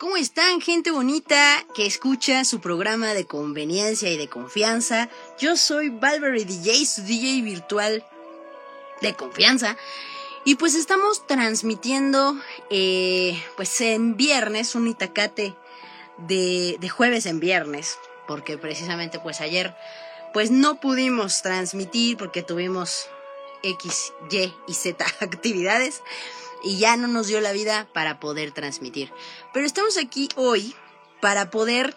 ¿Cómo están, gente bonita que escucha su programa de conveniencia y de confianza? Yo soy Valverde DJ, su DJ virtual de confianza. Y pues estamos transmitiendo, eh, pues en viernes, un itacate de, de jueves en viernes, porque precisamente pues ayer pues no pudimos transmitir porque tuvimos X, Y y Z actividades y ya no nos dio la vida para poder transmitir. Pero estamos aquí hoy para poder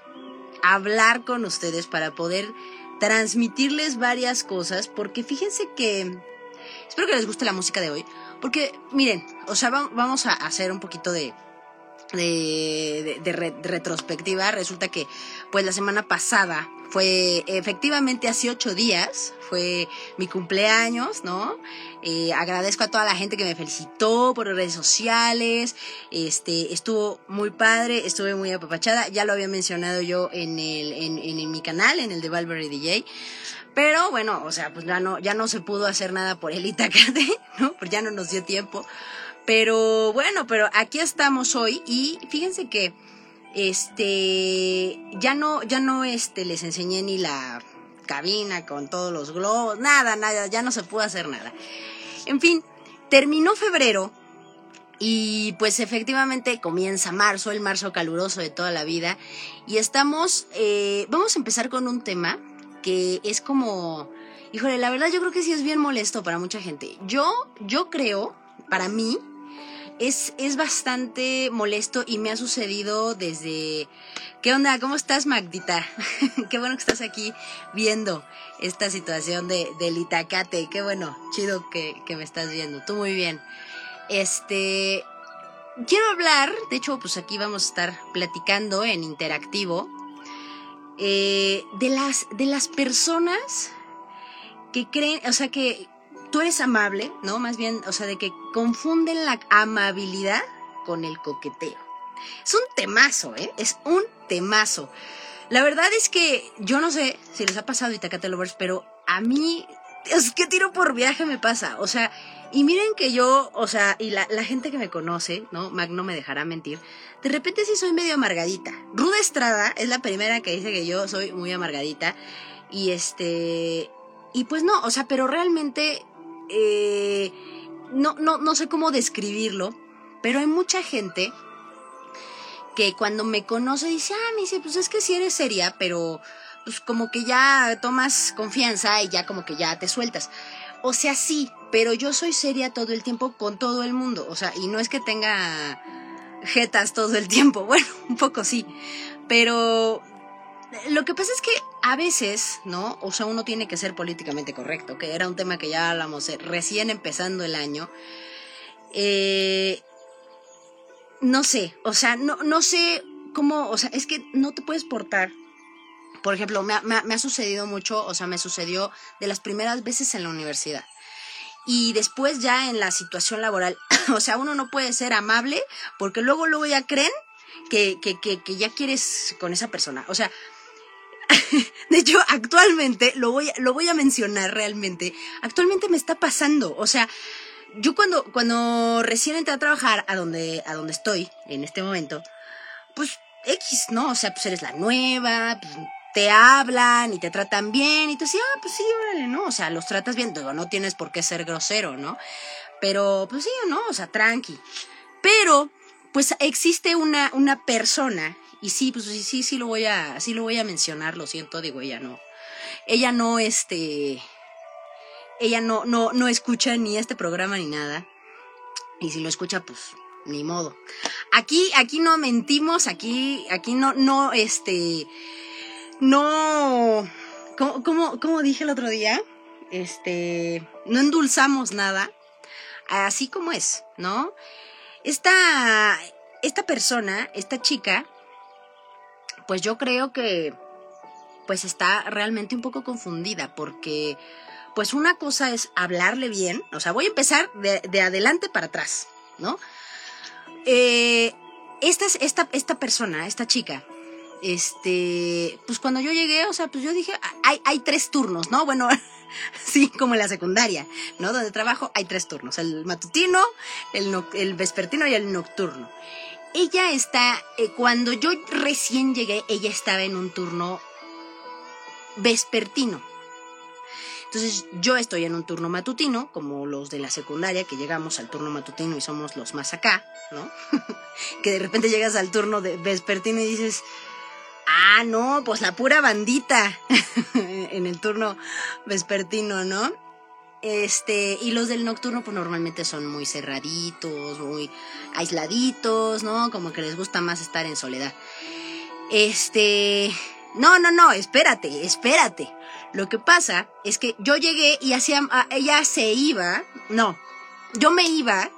hablar con ustedes, para poder transmitirles varias cosas, porque fíjense que... Espero que les guste la música de hoy, porque miren, o sea, vamos a hacer un poquito de, de, retrospectiva. Resulta que, pues la semana pasada fue efectivamente hace ocho días, fue mi cumpleaños, ¿no? Eh, agradezco a toda la gente que me felicitó por redes sociales, este, estuvo muy padre, estuve muy apapachada, ya lo había mencionado yo en el, en, en, mi canal, en el de Valverde DJ, pero bueno, o sea, pues ya no, ya no se pudo hacer nada por el Itacate, ¿no? Pues ya no nos dio tiempo. Pero bueno, pero aquí estamos hoy y fíjense que este ya no ya no este les enseñé ni la cabina con todos los globos, nada, nada, ya no se pudo hacer nada. En fin, terminó febrero y pues efectivamente comienza marzo, el marzo caluroso de toda la vida y estamos eh, vamos a empezar con un tema que es como híjole, la verdad yo creo que sí es bien molesto para mucha gente. Yo yo creo para mí es, es bastante molesto y me ha sucedido desde... ¿Qué onda? ¿Cómo estás, Magdita? Qué bueno que estás aquí viendo esta situación de, del Itacate. Qué bueno, chido que, que me estás viendo. Tú muy bien. Este, quiero hablar, de hecho, pues aquí vamos a estar platicando en interactivo, eh, de, las, de las personas que creen, o sea, que, tú eres amable, ¿no? Más bien, o sea, de que confunden la amabilidad con el coqueteo. Es un temazo, ¿eh? Es un temazo. La verdad es que yo no sé si les ha pasado Itacate Lovers, pero a mí es que tiro por viaje me pasa. O sea, y miren que yo, o sea, y la, la gente que me conoce, ¿no? Mag no me dejará mentir. De repente sí soy medio amargadita. Ruda Estrada es la primera que dice que yo soy muy amargadita. Y este. Y pues no, o sea, pero realmente eh, no, no, no sé cómo describirlo, pero hay mucha gente que cuando me conoce dice, ah, me dice, pues es que si eres seria, pero pues como que ya tomas confianza y ya como que ya te sueltas. O sea, sí, pero yo soy seria todo el tiempo con todo el mundo. O sea, y no es que tenga jetas todo el tiempo. Bueno, un poco sí. Pero lo que pasa es que a veces, ¿no? O sea, uno tiene que ser políticamente correcto, que era un tema que ya hablamos eh, recién empezando el año. Eh, no sé, o sea, no, no sé cómo, o sea, es que no te puedes portar. Por ejemplo, me, ha sucedido mucho, o sea, me sucedió de las primeras veces en la universidad. Y después ya en la situación laboral, o sea, uno no puede ser amable porque luego, luego ya creen que, que, que ya quieres con esa persona. O sea, de hecho, actualmente, lo voy, lo voy a mencionar realmente, actualmente me está pasando, o sea, yo cuando, cuando recién entré a trabajar a donde, a donde estoy en este momento, pues X, ¿no? O sea, pues eres la nueva, pues, te hablan y te tratan bien y tú dices, ah, pues sí, órale, ¿no? O sea, los tratas bien, digo, no tienes por qué ser grosero, ¿no? Pero, pues sí, ¿no? O sea, tranqui. Pero, pues existe una, una persona y sí, pues sí, sí, sí lo voy a, sí lo voy a mencionar, lo siento, digo, ella no. Ella no, este, ella no, no, no escucha ni este programa ni nada. Y si lo escucha, pues, ni modo. Aquí, aquí no mentimos, aquí, aquí no, no, este, no, ¿cómo, cómo, dije el otro día? Este, no endulzamos nada, así como es, ¿no? Esta, esta persona, esta chica, pues yo creo que pues está realmente un poco confundida porque pues una cosa es hablarle bien, o sea, voy a empezar de, adelante para atrás, ¿no? Eh, esta, esta, esta persona, esta chica, este, pues cuando yo llegué, o sea, pues yo dije, hay, hay tres turnos, ¿no? Bueno, sí, como en la secundaria, ¿no? Donde trabajo hay tres turnos, el matutino, el, el vespertino y el nocturno. Ella está, eh, cuando yo recién llegué, ella estaba en un turno vespertino. Entonces yo estoy en un turno matutino, como los de la secundaria, que llegamos al turno matutino y somos los más acá, ¿no? que de repente llegas al turno de vespertino y dices, ah, no, pues la pura bandita en el turno vespertino, ¿no? Este, y los del nocturno, pues normalmente son muy cerraditos, muy aisladitos, ¿no? Como que les gusta más estar en soledad. Este, no, no, no, espérate, espérate. Lo que pasa es que yo llegué y hacía, ella se iba, no, yo me iba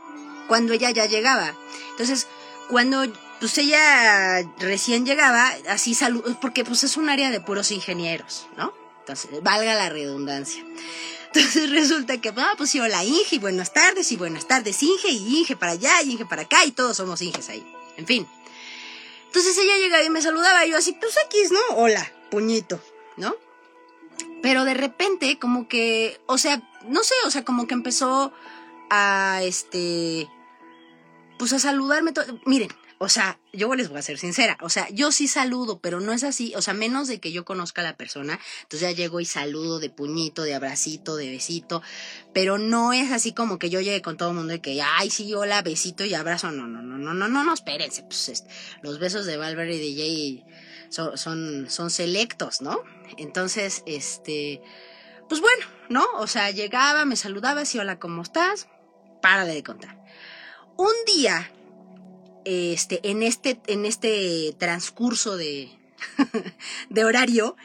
cuando ella ya llegaba. Entonces, cuando pues ella recién llegaba, así salud, porque pues es un área de puros ingenieros, ¿no? Entonces, valga la redundancia. Entonces resulta que, ah, pues sí, hola Inge, y buenas tardes, y buenas tardes Inge, y Inge para allá, y Inge para acá, y todos somos Inges ahí. En fin. Entonces ella llegaba y me saludaba, y yo así, pues X, ¿no? Hola, puñito, ¿no? Pero de repente, como que, o sea, no sé, o sea, como que empezó a, este, pues a saludarme. Miren, o sea, yo les voy a ser sincera, o sea, yo sí saludo, pero no es así, o sea, menos de que yo conozca a la persona, entonces ya llego y saludo de puñito, de abracito, de besito, pero no es así como que yo llegue con todo el mundo y que, ay, sí, hola, besito y abrazo, no, no, no, no, no, no, no, espérense, pues este, los besos de Valverde y Jay son, son, son selectos, ¿no? Entonces, este, pues bueno, ¿no? O sea, llegaba, me saludaba, sí, hola, ¿cómo estás? Para de contar. Un día este, en este, en este transcurso de, de horario,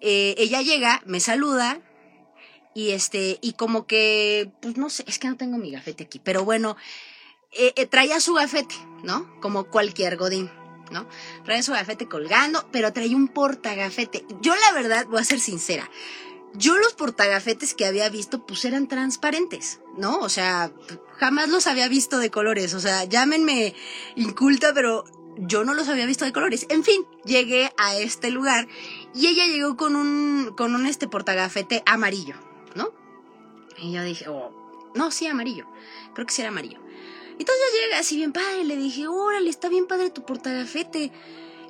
eh, ella llega, me saluda y este, y como que, pues no sé, es que no tengo mi gafete aquí, pero bueno, eh, eh, traía su gafete, ¿no? Como cualquier godín. ¿no? Traía su gafete colgando, pero traía un portagafete. Yo la verdad, voy a ser sincera, yo los portagafetes que había visto pues eran transparentes, ¿no? O sea, jamás los había visto de colores, o sea, llámenme inculta, pero yo no los había visto de colores. En fin, llegué a este lugar y ella llegó con un, con un este portagafete amarillo, ¿no? Y yo dije, oh, no, sí, amarillo. Creo que sí era amarillo. Entonces yo llegué así bien padre, le dije, órale, está bien padre tu portagafete.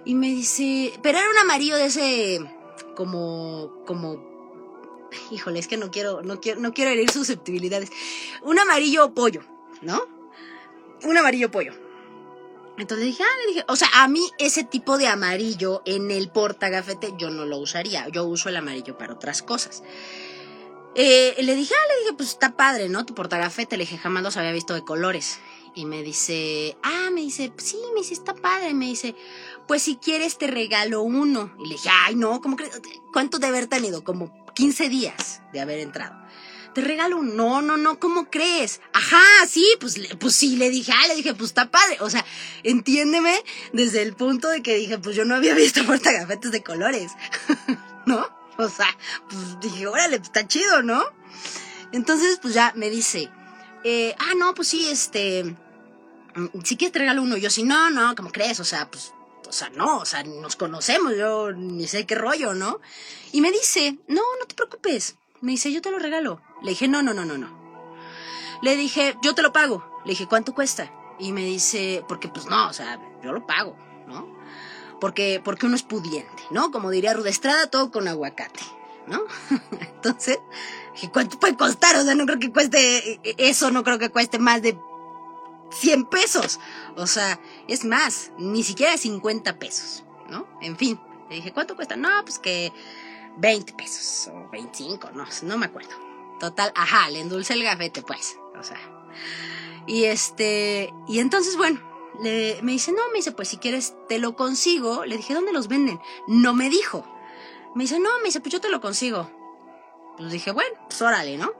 Y me dice, pero era un amarillo de ese, como, como híjole, es que no quiero, no quiero, no quiero herir susceptibilidades. Un amarillo pollo, ¿no? Un amarillo pollo. Entonces dije, ah, le dije, o sea, a mí ese tipo de amarillo en el portagafete yo no lo usaría. Yo uso el amarillo para otras cosas. Eh, le dije, ah, le dije, pues está padre, ¿no? Tu portagafete. Le dije, jamás los había visto de colores. Y me dice, ah, me dice, sí, me dice, está padre. Me dice, pues si quieres te regalo uno. Y le dije, ay, no, ¿cómo crees? ¿Cuánto de haber tenido? Como 15 días de haber entrado. Te regalo un no, no, no, ¿cómo crees? Ajá, sí, pues, pues sí, le dije, ah, le dije, pues está padre. O sea, entiéndeme desde el punto de que dije, pues yo no había visto portagafetes de colores, ¿no? O sea, pues dije, órale, pues está chido, ¿no? Entonces, pues ya me dice, eh, ah, no, pues sí, este, mm, si quieres te regalo uno. Yo sí, no, no, ¿cómo crees? O sea, pues sea, no, o sea, nos conocemos, yo ni sé qué rollo, ¿no? Y me dice, no, no te preocupes. Me dice, yo te lo regalo. Le dije, no, no, no, no, no. Le dije, yo te lo pago. Le dije, ¿cuánto cuesta? Y me dice, porque pues no, o sea, yo lo pago, ¿no? Porque, porque uno es pudiente, ¿no? Como diría Rudestrada, todo con aguacate, ¿no? Entonces, dije, ¿cuánto puede costar? O sea, no creo que cueste eso, no creo que cueste más de 100 pesos. O sea, es más, ni siquiera 50 pesos, ¿no? En fin, le dije, ¿cuánto cuesta? No, pues que 20 pesos o 25, no, no me acuerdo. Total, ajá, le endulce el gafete, pues, o sea. Y este, y entonces, bueno, le, me dice, no, me dice, pues si quieres te lo consigo. Le dije, ¿dónde los venden? No me dijo. Me dice, no, me dice, pues yo te lo consigo. Pues dije, bueno, pues órale, ¿no?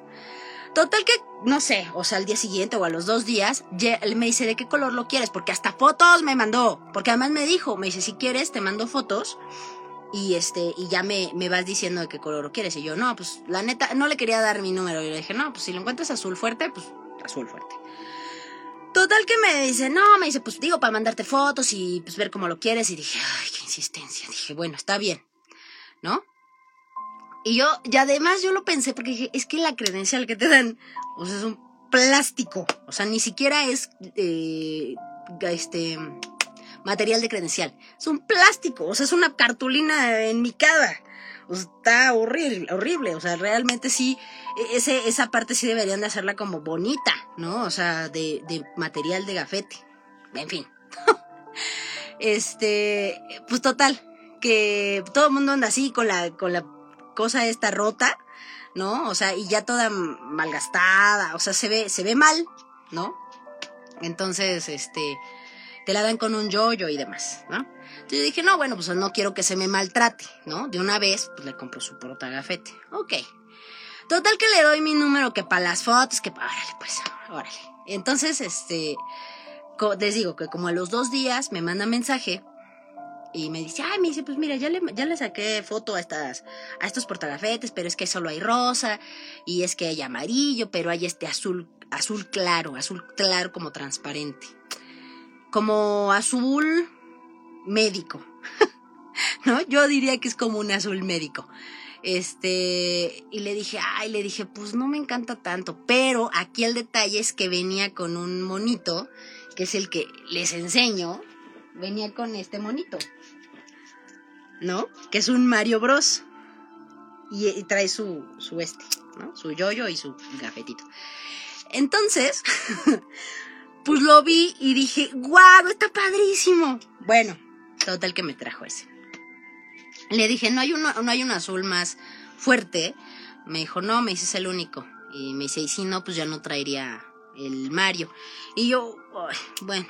Total que, no sé, o sea, al día siguiente o a los dos días, me dice, ¿de qué color lo quieres? Porque hasta fotos me mandó. Porque además me dijo, me dice, si quieres, te mando fotos y este y ya me, me, vas diciendo de qué color lo quieres y yo no pues la neta no le quería dar mi número y le dije no pues si lo encuentras azul fuerte pues azul fuerte total que me dice no me dice pues digo para mandarte fotos y pues ver cómo lo quieres y dije ay qué insistencia dije bueno está bien no y yo, y además yo lo pensé porque dije, es que la credencial que te dan, es un plástico. O sea, ni siquiera es, eh, este, material de credencial. Es un plástico, o sea, es una cartulina enmicada. O sea, está horrible, horrible. O sea, realmente sí, ese, esa parte sí deberían de hacerla como bonita, ¿no? O sea, de, de material de gafete. En fin. este, pues total, que todo el mundo anda así con la, con la cosa esta rota, ¿no? O sea, y ya toda malgastada, o sea, se ve, se ve mal, ¿no? Entonces, este, te la dan con un yoyo y demás, ¿no? Entonces yo dije, no, bueno, pues no quiero que se me maltrate, ¿no? De una vez, pues le compro su gafete. Ok. Total que le doy mi número que para las fotos, que órale, pues, órale. Entonces, este, les digo que como a los dos días me manda mensaje y me dice, ay, me dice, pues mira, ya le, ya le saqué foto a estas, a estos portagafetes, pero es que solo hay rosa, y es que hay amarillo, pero hay este azul, azul claro, azul claro como transparente. Como azul médico. ¿No? Yo diría que es como un azul médico. Este, y le dije, ay, le dije, pues no me encanta tanto, pero aquí el detalle es que venía con un monito, que es el que les enseño, venía con este monito, ¿no? Que es un Mario Bros. Y, trae su, su este, ¿no? Su yoyo y su gafetito. Entonces, pues lo vi y dije, guau, está padrísimo. Bueno, total que me trajo ese. Le dije, no hay, no hay un azul más fuerte. Me dijo, no, me dice, es el único. Y me dice, y si no, pues ya no traería el Mario. Y yo, bueno,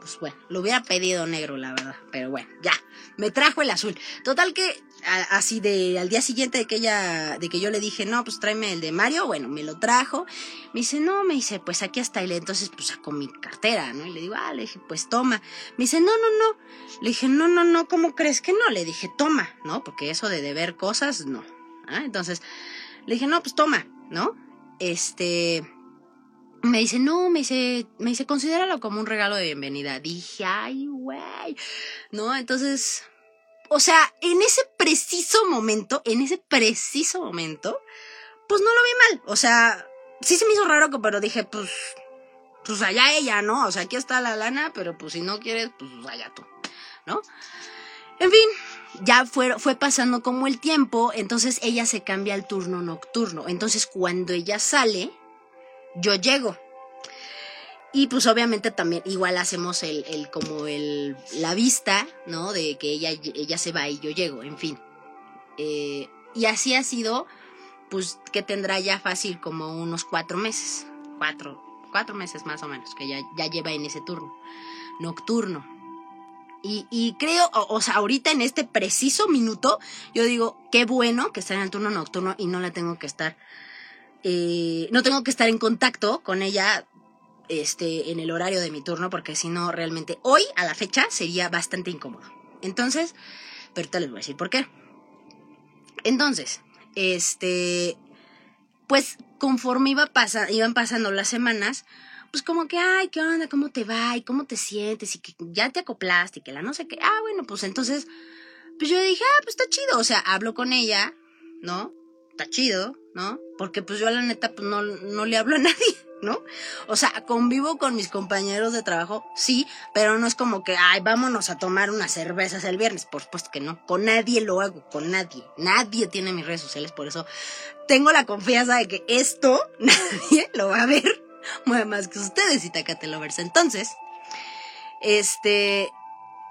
pues bueno, lo hubiera pedido negro, la verdad. Pero bueno, ya, me trajo el azul. Total que así de al día siguiente de que ella, de que yo le dije, no, pues tráeme el de Mario, bueno, me lo trajo. Me dice, no, me dice, pues aquí está. Y entonces, pues sacó mi cartera, ¿no? Y le digo, ah, le dije, pues toma. Me dice, no, no, no. Le dije, no, no, no, ¿cómo crees que no? Le dije, toma, ¿no? Porque eso de deber cosas, no. ¿Ah? Entonces, le dije, no, pues toma, ¿no? Este, me dice, no, me dice, me dice, considéralo como un regalo de bienvenida. Dije, ay, güey. ¿No? Entonces, o sea, en ese preciso momento, en ese preciso momento, pues no lo vi mal. O sea, sí se me hizo raro, pero dije, pues, pues allá ella, ¿no? O sea, aquí está la lana, pero pues si no quieres, pues allá tú, ¿no? En fin, ya fue, fue pasando como el tiempo, entonces ella se cambia al turno nocturno. Entonces cuando ella sale, yo llego. Y pues obviamente también igual hacemos el, como el, la vista, ¿no? De que ella, ella se va y yo llego, en fin. Eh, y así ha sido, pues que tendrá ya fácil como unos cuatro meses, cuatro, cuatro meses más o menos, que ya, ya lleva en ese turno, nocturno. Y, y creo, o, sea, ahorita en este preciso minuto, yo digo, qué bueno que está en el turno nocturno y no la tengo que estar eh, no tengo que estar en contacto con ella este, en el horario de mi turno, porque si no, realmente hoy, a la fecha, sería bastante incómodo. Entonces, pero ahorita les voy a decir por qué. Entonces, este, pues conforme iba pasa, iban pasando las semanas, pues como que, ay, ¿qué onda? ¿Cómo te va? ¿Y cómo te sientes? Y que ya te acoplaste y que la no sé qué. Ah, bueno, pues entonces, pues yo dije, ah, pues está chido. O sea, hablo con ella, ¿no? Está chido, ¿no? Porque pues yo la neta pues no, no le hablo a nadie, ¿no? O sea, convivo con mis compañeros de trabajo, sí, pero no es como que, ay, vámonos a tomar unas cervezas el viernes, por supuesto que no, con nadie lo hago, con nadie, nadie tiene mis redes sociales, por eso tengo la confianza de que esto nadie lo va a ver, más que ustedes y Tacate Lovers. Entonces, este,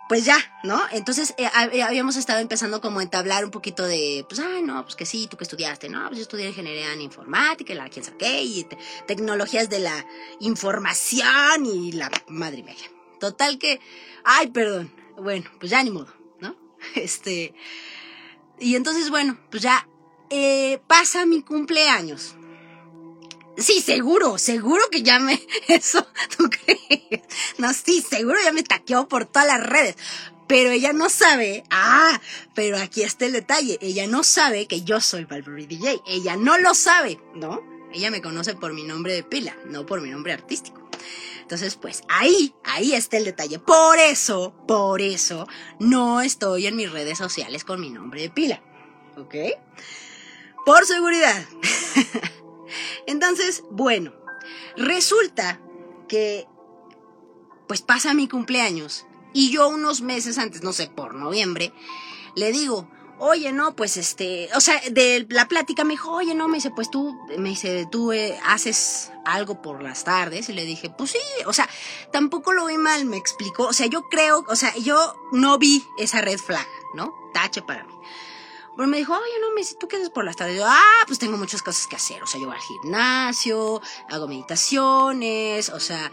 pues ya, ¿no? Entonces eh, eh, habíamos estado empezando como a entablar un poquito de, pues, ay, no, pues que sí, tú que estudiaste, no, pues yo estudié ingeniería en informática, la quién saqué, y tecnologías de la información y la madre mía. Total que, ay, perdón, bueno, pues ya ni modo, ¿no? Este, y entonces, bueno, pues ya eh, pasa mi cumpleaños. Sí, seguro, seguro que ya me... Eso, ¿tú crees? No, sí, seguro ya me taqueó por todas las redes. Pero ella no sabe, ah, pero aquí está el detalle, ella no sabe que yo soy Valverde DJ, ella no lo sabe, ¿no? Ella me conoce por mi nombre de pila, no por mi nombre artístico. Entonces, pues ahí, ahí está el detalle. Por eso, por eso, no estoy en mis redes sociales con mi nombre de pila, ¿ok? Por seguridad. Entonces, bueno, resulta que pues pasa mi cumpleaños Y yo unos meses antes, no sé, por noviembre, le digo, oye, no, pues este, o sea, de la plática me dijo, oye, no, me dice, pues tú, me dice, tú eh, haces algo por las tardes. Y le dije, pues sí, o sea, tampoco lo vi mal, me explicó. O sea, yo creo, o sea, yo no vi esa red flag, ¿no? Tache para mí. Pero me dijo, oye, no, me dice, ¿tú qué haces por las tardes? yo, ah, pues tengo muchas cosas que hacer. O sea, yo voy al gimnasio, hago meditaciones, o sea,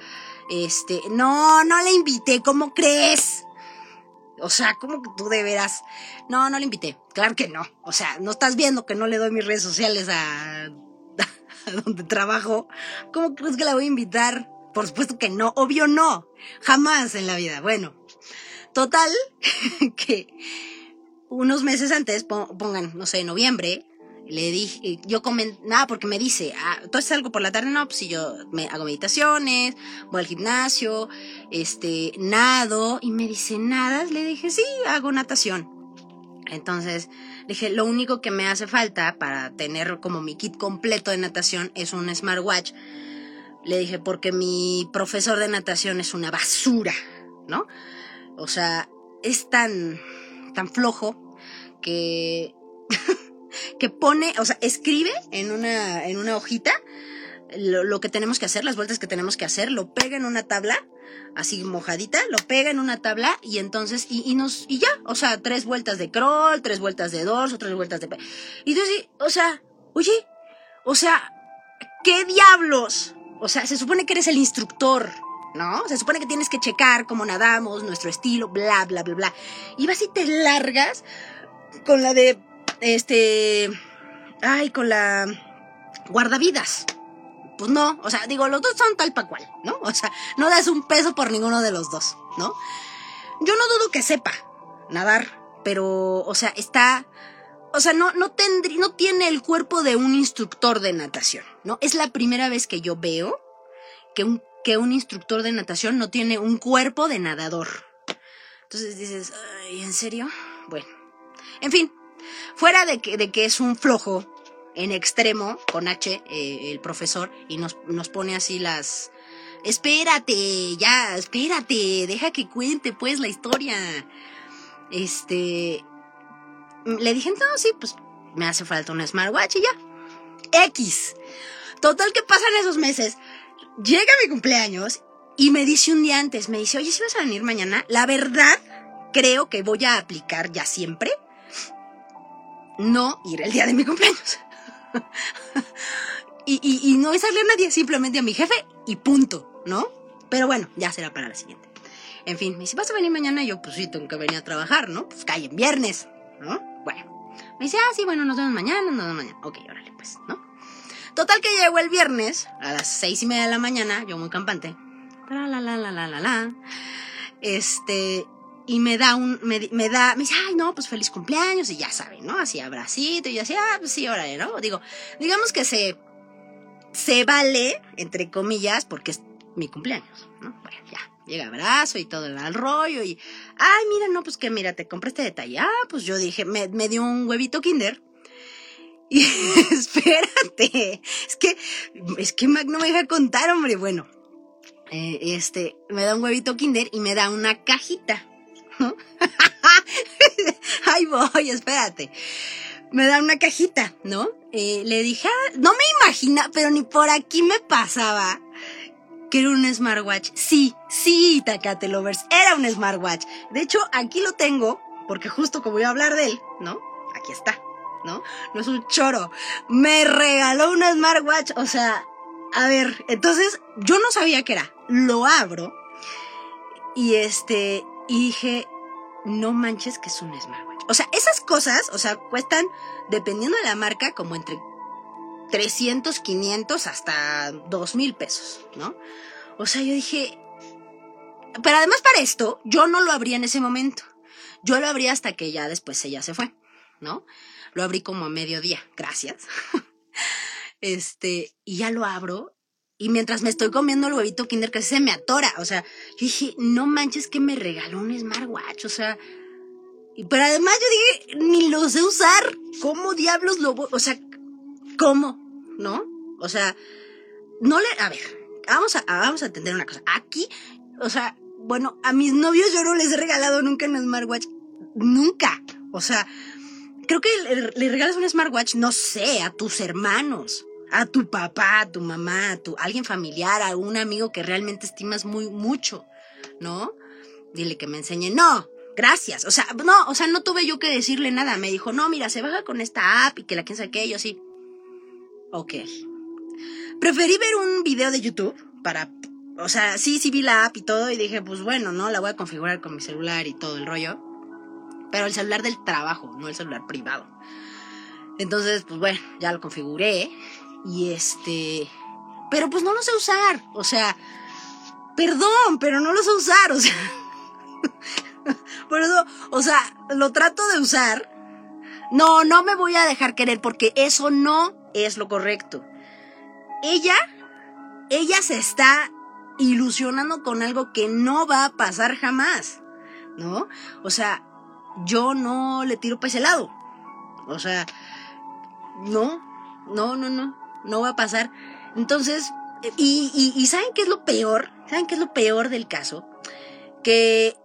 este, no, no le invité, ¿cómo crees? O sea, ¿cómo que tú de veras? No, no le invité. Claro que no. O sea, no estás viendo que no le doy mis redes sociales a, a donde trabajo. ¿Cómo crees que la voy a invitar? Por supuesto que no. Obvio no. Jamás en la vida. Bueno. Total, que unos meses antes, pongan, no sé, noviembre, le dije, yo comenté, nada, porque me dice, ah, ¿tú algo por la tarde? No, pues si yo me hago meditaciones, voy al gimnasio, este, nado, y me dice, ¿nadas? Le dije, sí, hago natación. Entonces, dije, lo único que me hace falta para tener como mi kit completo de natación es un smartwatch. Le dije, porque mi profesor de natación es una basura, ¿no? O sea, es tan, tan flojo que que pone, o sea, escribe en una, en una hojita lo, que tenemos que hacer, las vueltas que tenemos que hacer, lo pega en una tabla, así mojadita, lo pega en una tabla y entonces, y, nos, y ya, o sea, tres vueltas de crawl, tres vueltas de dorso, tres vueltas de... Y entonces, o sea, oye, o sea, ¿qué diablos? O sea, se supone que eres el instructor, ¿no? Se supone que tienes que checar cómo nadamos, nuestro estilo, bla, bla, bla, bla. Y vas y te largas con la de este, ay, con la guardavidas. Pues no, o sea, digo, los dos son tal pa' cual, ¿no? O sea, no das un peso por ninguno de los dos, ¿no? Yo no dudo que sepa nadar, pero, o sea, está, o sea, no, no tendría, no tiene el cuerpo de un instructor de natación, ¿no? Es la primera vez que yo veo que un, que un instructor de natación no tiene un cuerpo de nadador. Entonces dices, ¿en serio? Bueno, en fin, Fuera de que, de que es un flojo en extremo, con H, eh, el profesor, y nos, nos pone así las... Espérate, ya, espérate, deja que cuente pues la historia. Este... Le dije, no, sí, pues me hace falta un smartwatch y ya. X. Total que pasan esos meses. Llega mi cumpleaños y me dice un día antes, me dice, oye, si vas a venir mañana, la verdad creo que voy a aplicar ya siempre no ir el día de mi cumpleaños. y, y, y, no avisarle a nadie, simplemente a mi jefe y punto, ¿no? Pero bueno, ya será para la siguiente. En fin, me dice, ¿vas a venir mañana? yo, pues sí, tengo que venir a trabajar, ¿no? Pues cae en viernes, ¿no? Bueno. Me dice, ah, sí, bueno, nos vemos mañana, nos vemos mañana. Ok, órale, pues, ¿no? Total que llegó el viernes a las seis y media de la mañana, yo muy campante. La, la, la, la, la, la. Este, y me da un, me, me, da, me dice, ay, no, pues feliz cumpleaños, y ya saben, ¿no? Así abracito, y yo así, ah, pues sí, órale, ¿no? Digo, digamos que se, se vale, entre comillas, porque es mi cumpleaños, ¿no? Bueno, ya, llega abrazo y todo el rollo, y, ay, mira, no, pues que mira, te compré este detalle, ah, pues yo dije, me, me dio un huevito kinder, y espérate, es que, es que Mac no me deja contar, hombre, bueno, eh, este, me da un huevito kinder y me da una cajita, Ay, voy, espérate. Me da una cajita, ¿no? Eh, le dije, ah, no me imagina, pero ni por aquí me pasaba que era un smartwatch. Sí, sí, Takate Lovers, era un smartwatch. De hecho, aquí lo tengo, porque justo como voy a hablar de él, ¿no? Aquí está, ¿no? No es un choro. Me regaló un smartwatch, o sea, a ver, entonces yo no sabía qué era. Lo abro y este, y dije, no manches que es un smartwatch. O sea, esas cosas, o sea, cuestan, dependiendo de la marca, como entre 300, 500 hasta 2 mil pesos, ¿no? O sea, yo dije, pero además para esto, yo no lo abrí en ese momento. Yo lo abrí hasta que ya después ella se fue, ¿no? Lo abrí como a mediodía, gracias. este, y ya lo abro y mientras me estoy comiendo el huevito Kinder, que se me atora. O sea, yo dije, no manches que me regaló un smartwatch. O sea, pero además yo dije, ni lo sé usar. ¿Cómo diablos lo voy? O sea, ¿cómo? ¿No? O sea, no le. A ver, vamos a, vamos a entender una cosa. Aquí, o sea, bueno, a mis novios yo no les he regalado nunca un smartwatch. Nunca. O sea, creo que le, regalas un smartwatch, no sé, a tus hermanos, a tu papá, a tu mamá, a tu alguien familiar, a un amigo que realmente estimas muy mucho, ¿no? Dile que me enseñe. No, gracias. O sea, no, o sea, no tuve yo que decirle nada. Me dijo, no, mira, se baja con esta app y que la quien saque yo sí. Ok. Preferí ver un video de YouTube para, o sea, sí, sí vi la app y todo y dije, pues bueno, ¿no? La voy a configurar con mi celular y todo el rollo. Pero el celular del trabajo, no el celular privado. Entonces, pues bueno, ya lo configuré y este... Pero pues no lo sé usar, o sea, perdón, pero no lo sé usar, o sea... Por eso, o sea, lo trato de usar. No, no me voy a dejar querer porque eso no es lo correcto. Ella, ella se está ilusionando con algo que no va a pasar jamás, ¿no? O sea, yo no le tiro para ese lado. O sea, no, no, no, no, no va a pasar. Entonces, y, y, ¿saben qué es lo peor? ¿Saben qué es lo peor del caso? Que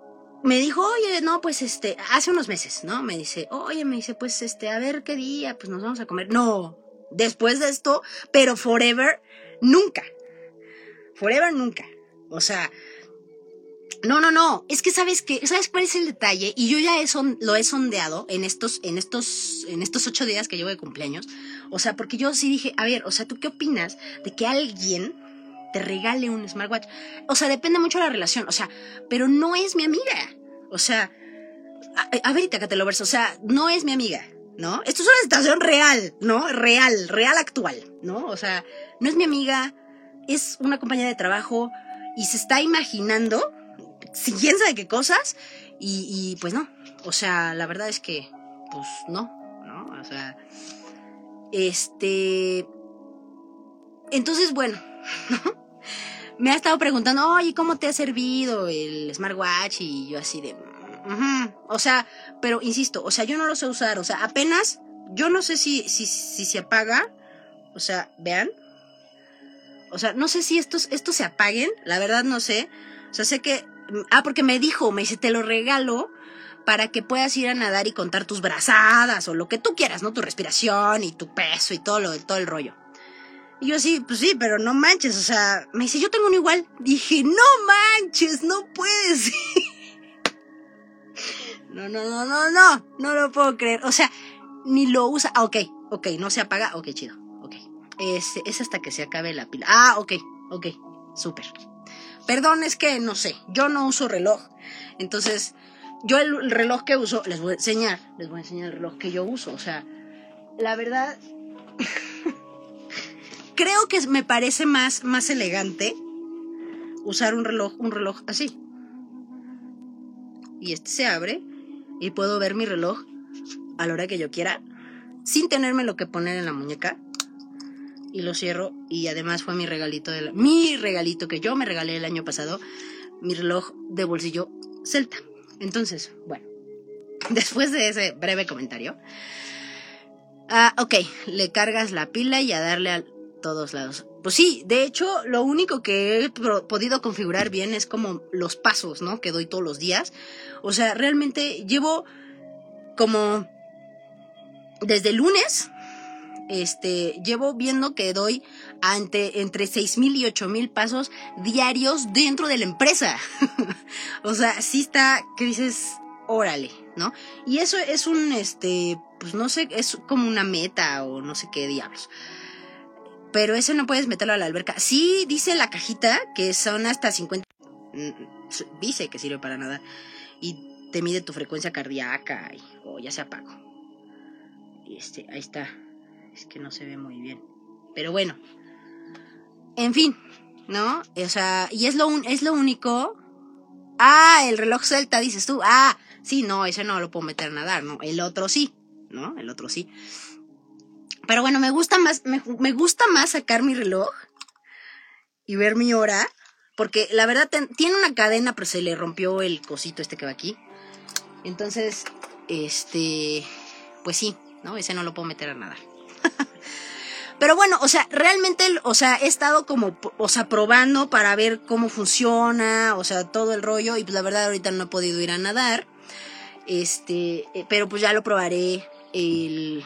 me dijo, oye, no, pues este, hace unos meses, ¿no? Me dice, oye, me dice, pues este, a ver qué día, pues nos vamos a comer. No, después de esto, pero forever, nunca. Forever, nunca. O sea, no, no, no. Es que sabes que, ¿sabes cuál es el detalle? Y yo ya eso lo he sondeado en estos, en estos, en estos ocho días que llevo de cumpleaños. O sea, porque yo sí dije, a ver, o sea, ¿tú qué opinas de que alguien te regale un smartwatch. O sea, depende mucho de la relación, o sea, pero no es mi amiga. O sea, a, ver, te lo verso, o sea, no es mi amiga, ¿no? Esto es una situación real, ¿no? Real, real actual, ¿no? O sea, no es mi amiga, es una compañera de trabajo y se está imaginando, si quién sabe qué cosas, y, pues no. O sea, la verdad es que, pues no, ¿no? O sea, este... Entonces, bueno, me ha estado preguntando, oye, ¿cómo te ha servido el smartwatch? Y yo así de... O sea, pero insisto, o sea, yo no lo sé usar, o sea, apenas, yo no sé si, si, si se apaga, o sea, vean, o sea, no sé si estos, estos se apaguen, la verdad no sé, o sea, sé que, ah, porque me dijo, me dice, te lo regalo para que puedas ir a nadar y contar tus brazadas o lo que tú quieras, ¿no? Tu respiración y tu peso y todo lo, todo el rollo. Y yo así, pues sí, pero no manches, o sea, me dice, yo tengo uno igual. Dije, no manches, no puedes. no, no, no, no, no, no lo puedo creer. O sea, ni lo usa. Ah, ok, ok, no se apaga. Ok, chido, ok. Es, es hasta que se acabe la pila. Ah, ok, ok, súper. Perdón, es que no sé, yo no uso reloj. Entonces, yo el reloj que uso, les voy a enseñar, les voy a enseñar el reloj que yo uso. O sea, la verdad... creo que me parece más, más elegante usar un reloj, un reloj así. Y este se abre y puedo ver mi reloj a la hora que yo quiera sin tenerme lo que poner en la muñeca. Y lo cierro y además fue mi regalito, de mi regalito que yo me regalé el año pasado, mi reloj de bolsillo celta. Entonces, bueno, después de ese breve comentario, ah, ok, le cargas la pila y a darle al todos lados. Pues sí, de hecho, lo único que he podido configurar bien es como los pasos, ¿no? Que doy todos los días. O sea, realmente llevo como desde el lunes, este, llevo viendo que doy ante, entre mil y ocho mil pasos diarios dentro de la empresa. o sea, sí está que dices, órale, ¿no? Y eso es un, este, pues no sé, es como una meta o no sé qué diablos. Pero eso no puedes meterlo a la alberca. Sí, dice la cajita que son hasta 50. Mm, dice que sirve para nada. Y te mide tu frecuencia cardíaca. Y, oh, ya se apagó. Este, ahí está. Que no se ve muy bien. Pero bueno. En fin, ¿no? O sea, y es lo, es lo único. Ah, el reloj celta, dices tú. Ah, sí, no, ese no lo puedo meter a nadar, ¿no? El otro sí, ¿no? El otro sí. Pero bueno, me gusta más, me, gusta más sacar mi reloj y ver mi hora. Porque la verdad tiene una cadena, pero se le rompió el cosito este que va aquí. Entonces, este, pues sí, ¿no? Ese no lo puedo meter a nadar. Pero bueno, o sea, realmente, o sea, he estado como, o sea, probando para ver cómo funciona, o sea, todo el rollo, y pues la verdad ahorita no he podido ir a nadar. Este, eh, pero pues ya lo probaré el,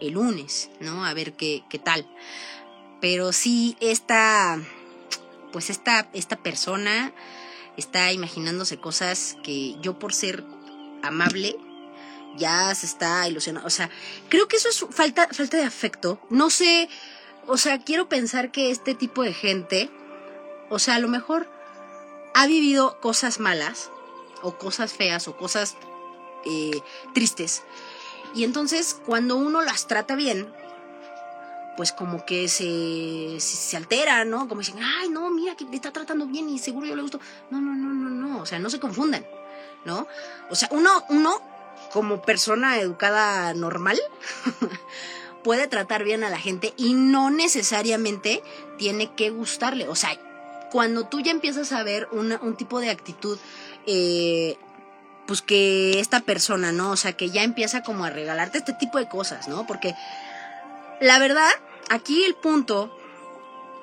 el lunes, ¿no? A ver qué, qué tal. Pero sí, esta, pues esta, esta persona está imaginándose cosas que yo por ser amable ya se está ilusionando. O sea, creo que eso es falta, falta de afecto. No sé, o sea, quiero pensar que este tipo de gente, o sea, a lo mejor ha vivido cosas malas, o cosas feas, o cosas eh, tristes. Y entonces, cuando uno las trata bien, pues como que se, se, altera, ¿no? Como dicen, ay, no, mira, que me está tratando bien y seguro yo le gusto. No, no, no, no, no, o sea, no se confundan, ¿no? O sea, uno, uno como persona educada normal, puede tratar bien a la gente y no necesariamente tiene que gustarle. O sea, cuando tú ya empiezas a ver un tipo de actitud, eh, pues que esta persona, ¿no? O sea, que ya empieza como a regalarte este tipo de cosas, ¿no? Porque la verdad, aquí el punto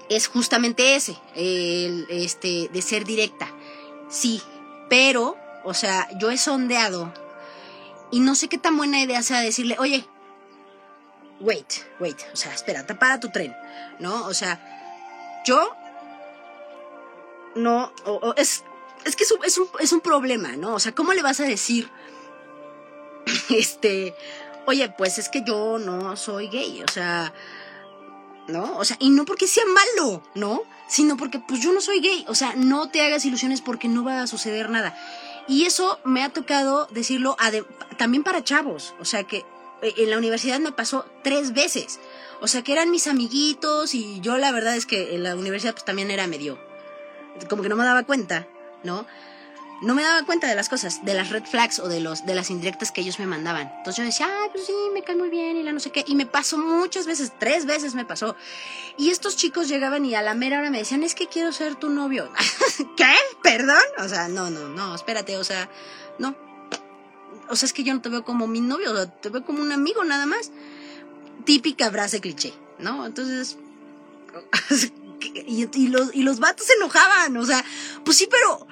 es justamente ese, el, este, de ser directa. Sí, pero, o sea, yo he sondeado y no sé qué tan buena idea sea decirle, oye, wait, wait, o sea, espera, para tu tren, ¿no? O sea, yo no, es, es que es un, es, un, es un problema, ¿no? O sea, ¿cómo le vas a decir, este, oye, pues es que yo no soy gay, o sea, ¿no? O sea, y no porque sea malo, ¿no? Sino porque pues yo no soy gay, o sea, no te hagas ilusiones porque no va a suceder nada. Y eso me ha tocado decirlo también para chavos. O sea que eh, en la universidad me pasó tres veces. O sea que eran mis amiguitos y yo la verdad es que en la universidad pues también era medio... Como que no me daba cuenta, ¿no? No me daba cuenta de las cosas, de las red flags o de los de las indirectas que ellos me mandaban. Entonces yo decía, ah, pues sí, me cae muy bien y la no sé qué. Y me pasó muchas veces, tres veces me pasó. Y estos chicos llegaban y a la mera hora me decían, es que quiero ser tu novio. ¿Qué? ¿Perdón? O sea, no, no, no, espérate, o sea, no. O sea, es que yo no te veo como mi novio, o te veo como un amigo nada más. Típica frase cliché, ¿no? Entonces... y, y, los, y los vatos se enojaban, o sea, pues sí, pero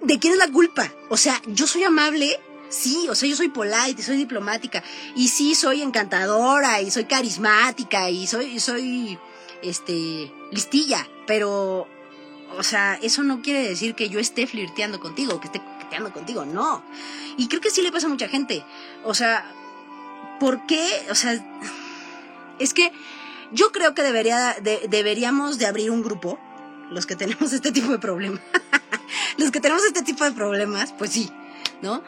¿de quién es la culpa? O sea, yo soy amable, sí, o sea, yo soy polite, soy diplomática, y sí soy encantadora, y soy carismática, y soy, soy, este, listilla, pero, o sea, eso no quiere decir que yo esté flirteando contigo, que esté flirteando contigo, no. Y creo que sí le pasa a mucha gente. O sea, ¿por qué? O sea, es que yo creo que debería, deberíamos de abrir un grupo, los que tenemos este tipo de problemas. los que tenemos este tipo de problemas, pues sí, ¿no?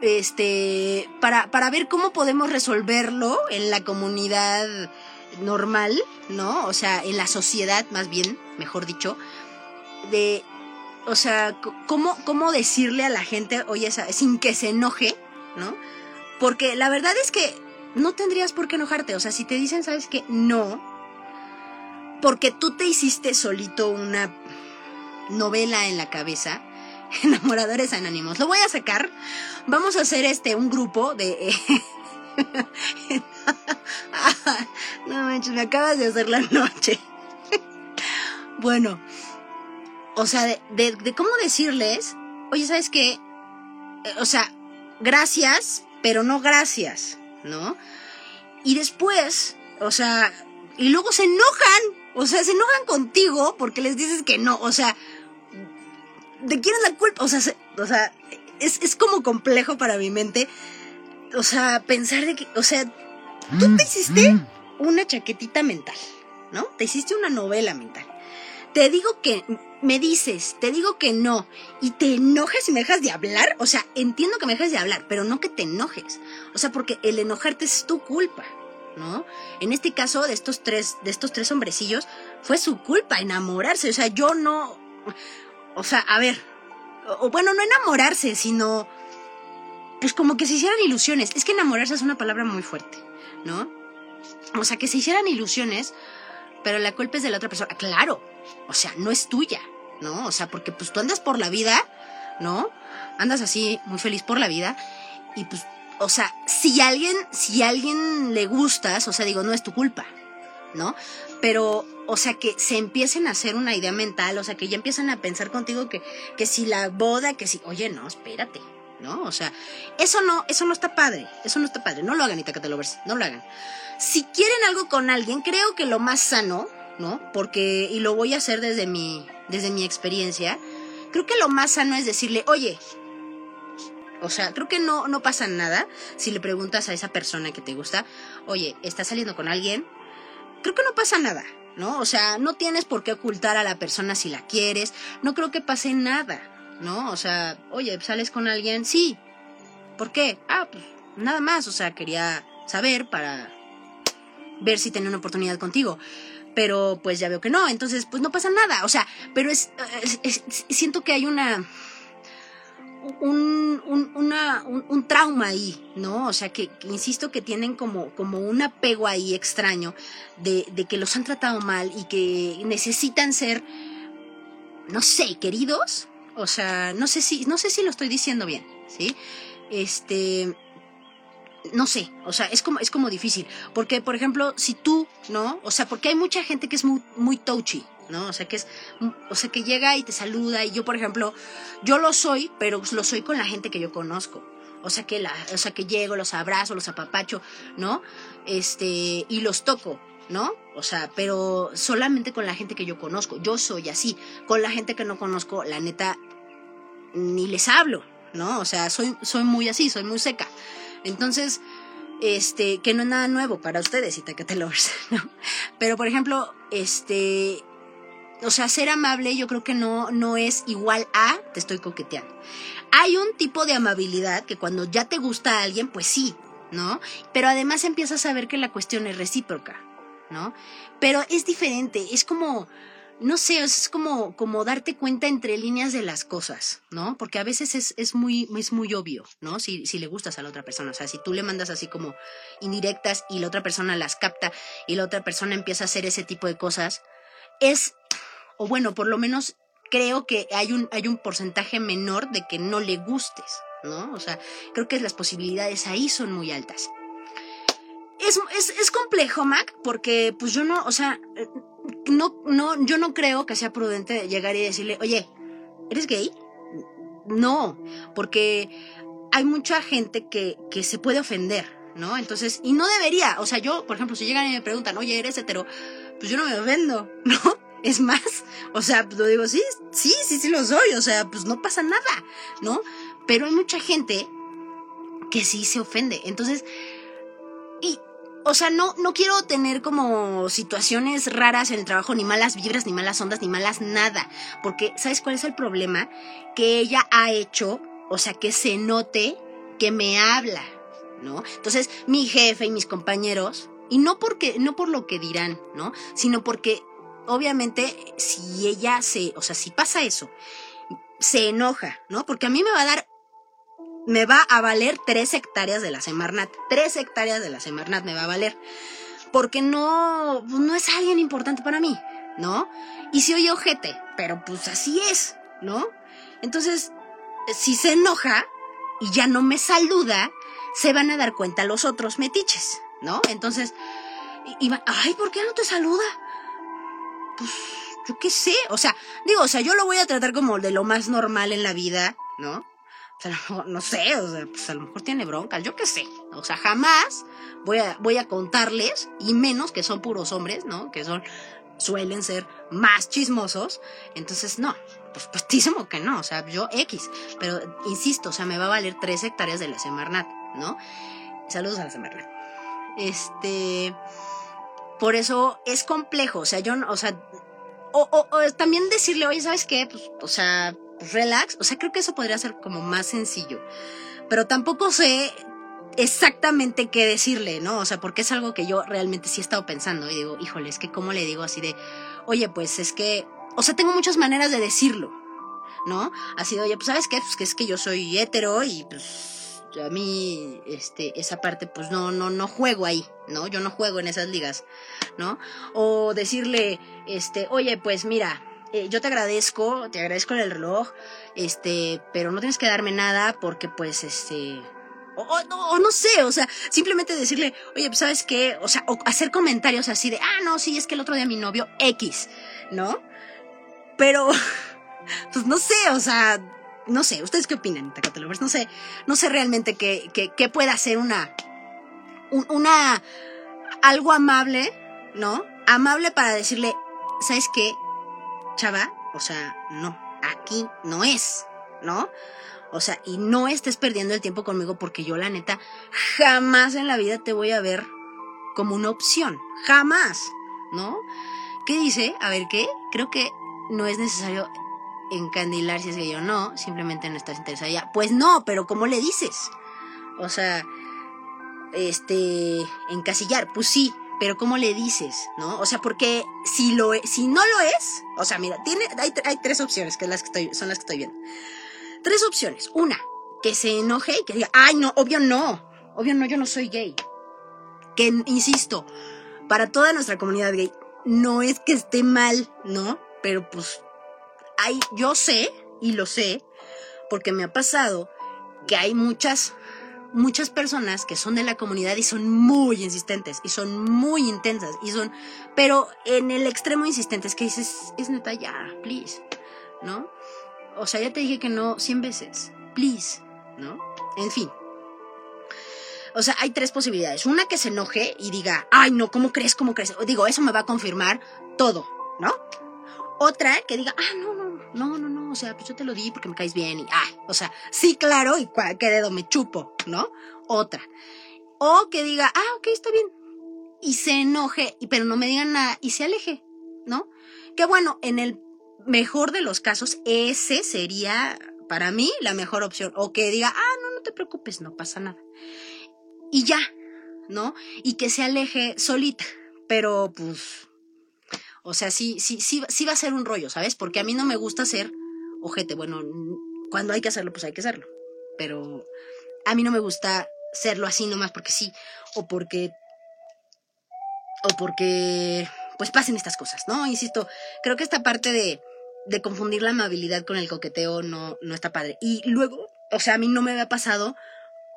Este, para, para ver cómo podemos resolverlo en la comunidad normal, ¿no? O sea, en la sociedad, más bien, mejor dicho, de, o sea, cómo, cómo decirle a la gente, oye, sin que se enoje, ¿no? Porque la verdad es que no tendrías por qué enojarte, o sea, si te dicen, sabes que no, porque tú te hiciste solito una novela en la cabeza. Enamoradores anónimos. Lo voy a sacar. Vamos a hacer este un grupo de. no manches, me acabas de hacer la noche. bueno, o sea, de, de, cómo decirles, oye, ¿sabes qué? Eh, o sea, gracias, pero no gracias, ¿no? Y después, o sea, y luego se enojan, o sea, se enojan contigo porque les dices que no, o sea, ¿de quién es la culpa? O sea, o sea es, como complejo para mi mente. O sea, pensar de que, o sea, tú te mm, hiciste mm. una chaquetita mental, ¿no? Te hiciste una novela mental. Te digo que me dices, te digo que no, y te enojas y me dejas de hablar. O sea, entiendo que me dejas de hablar, pero no que te enojes. O sea, porque el enojarte es tu culpa, ¿no? En este caso de estos tres, de estos tres hombrecillos, fue su culpa enamorarse. O sea, yo no, o sea, a ver, o, bueno, no enamorarse, sino pues como que se hicieran ilusiones. Es que enamorarse es una palabra muy fuerte, ¿no? O sea, que se hicieran ilusiones, pero la culpa es de la otra persona. Claro, o sea, no es tuya, ¿no? O sea, porque pues tú andas por la vida, ¿no? Andas así muy feliz por la vida y pues, o sea, si alguien, si alguien le gustas, o sea, digo, no es tu culpa, ¿no? Pero, o sea, que se empiecen a hacer una idea mental, o sea, que ya empiezan a pensar contigo que, que si la boda, que si, oye, no, espérate, ¿no? O sea, eso no, eso no está padre, eso no está padre, no lo hagan, Itacatelovers, no lo hagan. Si quieren algo con alguien, creo que lo más sano, ¿no? Porque, y lo voy a hacer desde mi, desde mi experiencia, creo que lo más sano es decirle, oye, o sea, creo que no, no pasa nada si le preguntas a esa persona que te gusta, oye, ¿estás saliendo con alguien? Creo que no pasa nada, ¿no? O sea, no tienes por qué ocultar a la persona si la quieres, no creo que pase nada, ¿no? O sea, oye, ¿sales con alguien? Sí. ¿Por qué? Ah, pues nada más, o sea, quería saber para ver si tenía una oportunidad contigo pero pues ya veo que no, entonces pues no pasa nada, o sea, pero es, siento que hay una un, un, una, un, trauma ahí, ¿no? O sea, que, insisto que tienen como, como un apego ahí extraño de, de, que los han tratado mal y que necesitan ser, no sé, queridos. O sea, no sé si, no sé si lo estoy diciendo bien, ¿sí? Este, no sé, o sea, es como, es como difícil. Porque, por ejemplo, si tú, ¿no? O sea, porque hay mucha gente que es muy, muy touchy, ¿no? O sea, que es, o sea, que llega y te saluda y yo, por ejemplo, yo lo soy, pero lo soy con la gente que yo conozco. O sea, que la, o sea, que llego, los abrazo, los apapacho, ¿no? Este, y los toco, ¿no? O sea, pero solamente con la gente que yo conozco. Yo soy así. Con la gente que no conozco, la neta, ni les hablo, ¿no? O sea, soy, soy muy así, soy muy seca. Entonces, este, que no es nada nuevo para ustedes y Lovers, ¿no? Pero, por ejemplo, este, o sea, ser amable yo creo que no, no es igual a te estoy coqueteando. Hay un tipo de amabilidad que cuando ya te gusta a alguien, pues sí, ¿no? Pero además empiezas a ver que la cuestión es recíproca, ¿no? Pero es diferente, es como, no sé, es como, como darte cuenta entre líneas de las cosas, ¿no? Porque a veces es, es, muy, es muy obvio, ¿no? Si, si le gustas a la otra persona. O sea, si tú le mandas así como indirectas y la otra persona las capta y la otra persona empieza a hacer ese tipo de cosas, es, o bueno, por lo menos creo que hay un, hay un porcentaje menor de que no le gustes, ¿no? O sea, creo que las posibilidades ahí son muy altas. Es, es, es complejo, Mac, porque pues yo no, o sea, no, no, yo no creo que sea prudente llegar y decirle, oye, ¿eres gay? No, porque hay mucha gente que, que se puede ofender, ¿no? Entonces, y no debería, o sea, yo, por ejemplo, si llegan y me preguntan, oye, ¿eres hetero? Pues yo no me ofendo, ¿no? Es más, o sea, lo digo, sí, sí, sí, sí lo soy, o sea, pues no pasa nada, ¿no? Pero hay mucha gente que sí se ofende. Entonces, o sea, no, no quiero tener como situaciones raras en el trabajo, ni malas vibras, ni malas ondas, ni malas nada. Porque, ¿sabes cuál es el problema? Que ella ha hecho, o sea, que se note que me habla, ¿no? Entonces, mi jefe y mis compañeros, y no porque, no por lo que dirán, ¿no? Sino porque, obviamente, si ella se, o sea, si pasa eso, se enoja, ¿no? Porque a mí me va a dar me va a valer tres hectáreas de la Semarnat. Tres hectáreas de la Semarnat me va a valer. Porque no, no es alguien importante para mí, ¿no? Y si oye ojete, pero pues así es, ¿no? Entonces, si se enoja y ya no me saluda, se van a dar cuenta los otros metiches, ¿no? Entonces, y, ay, ¿por qué no te saluda? Pues, yo qué sé, o sea, digo, o sea, yo lo voy a tratar como de lo más normal en la vida, ¿no? no sé, o sea, pues a lo mejor tiene broncas, yo qué sé. O sea, jamás voy a, voy a contarles, y menos que son puros hombres, ¿no? Que son, suelen ser más chismosos. Entonces, no, pues puestísimo que no, o sea, yo X. Pero insisto, o sea, me va a valer tres hectáreas de la Semarnat, ¿no? Saludos a la Semarnat. Este. Por eso es complejo, o sea, yo, o sea, o, también decirle, oye, ¿sabes qué? Pues, o sea, relax. O sea, creo que eso podría ser como más sencillo. Pero tampoco sé exactamente qué decirle, ¿no? O sea, porque es algo que yo realmente sí he estado pensando y digo, híjole, es que cómo le digo así de, oye, pues es que, o sea, tengo muchas maneras de decirlo, ¿no? Así de, oye, pues sabes qué, pues que es que yo soy hetero y pues a mí, este, esa parte, pues no, no, no juego ahí, ¿no? Yo no juego en esas ligas, ¿no? O decirle, este, oye, pues mira, eh, yo te agradezco, te agradezco el reloj, este, pero no tienes que darme nada porque pues, este, O, no, sé, o sea, simplemente decirle, oye, pues sabes qué, o sea, o hacer comentarios así de, ah, no, sí, es que el otro día mi novio X, ¿no? Pero, pues no sé, o sea, no sé, ¿ustedes qué opinan, Tacatelovers? No sé, no sé realmente qué, qué, qué puede hacer una, una, algo amable, ¿no? Amable para decirle, ¿sabes qué, chava? O sea, no, aquí no es, ¿no? O sea, y no estés perdiendo el tiempo conmigo porque yo la neta jamás en la vida te voy a ver como una opción. Jamás, ¿no? ¿Qué dice? A ver, ¿qué? Creo que no es necesario encandilar si es que yo no, simplemente no estás interesada ya. Pues no, pero ¿cómo le dices? O sea, este, encasillar, pues sí, pero ¿cómo le dices? ¿No? O sea, porque si lo e, si no lo es, o sea, mira, tiene, hay, hay tres opciones que, las que estoy, son las que estoy viendo. Tres opciones. Una, que se enoje y que diga, ay, no, obvio no, obvio no, yo no soy gay. Que, insisto, para toda nuestra comunidad gay, no es que esté mal, ¿no? Pero pues, hay, yo sé, y lo sé, porque me ha pasado que hay muchas, muchas personas que son de la comunidad y son muy insistentes, y son muy intensas, y son, pero en el extremo insistentes, que dices, es neta ya, please, ¿no? O sea, ya te dije que no 100 veces. Please, ¿no? En fin. O sea, hay tres posibilidades. Una que se enoje y diga, ay, no, ¿cómo crees? ¿Cómo crees? digo, eso me va a confirmar todo, ¿no? Otra que diga, ah, no, no, no, no, no, o sea, pues yo te lo di porque me caes bien y, ah, o sea, sí, claro, y qué dedo me chupo, ¿no? Otra. O que diga, ah, ok, está bien. Y se enoje, pero no me digan nada y se aleje, ¿no? Que bueno, en el mejor de los casos, ese sería para mí la mejor opción. O que diga, ah, no, no te preocupes, no pasa nada. Y ya, ¿no? Y que se aleje solita. Pero pues, o sea, sí, sí, sí, sí va a ser un rollo, ¿sabes? Porque a mí no me gusta ser ojete. Bueno, cuando hay que hacerlo, pues hay que hacerlo. Pero a mí no me gusta serlo así nomás porque sí. O porque... O porque pues pasen estas cosas, ¿no? Insisto, creo que esta parte de, de confundir la amabilidad con el coqueteo no, no está padre. Y luego, o sea, a mí no me había pasado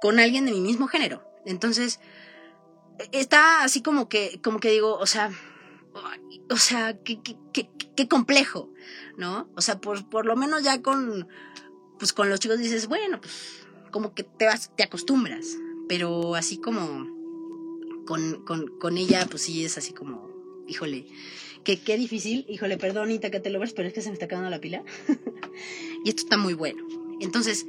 con alguien de mi mismo género. Entonces, está así como que, como que digo, o sea, o sea, qué, complejo, ¿no? O sea, por, por lo menos ya con, pues con los chicos dices, bueno, pues como que te vas, te acostumbras. Pero así como con, con, con ella, pues sí es así como, híjole, que qué difícil, híjole, perdón, Ita, que te lo ves, pero es que se me está quedando la pila. y esto está muy bueno. Entonces,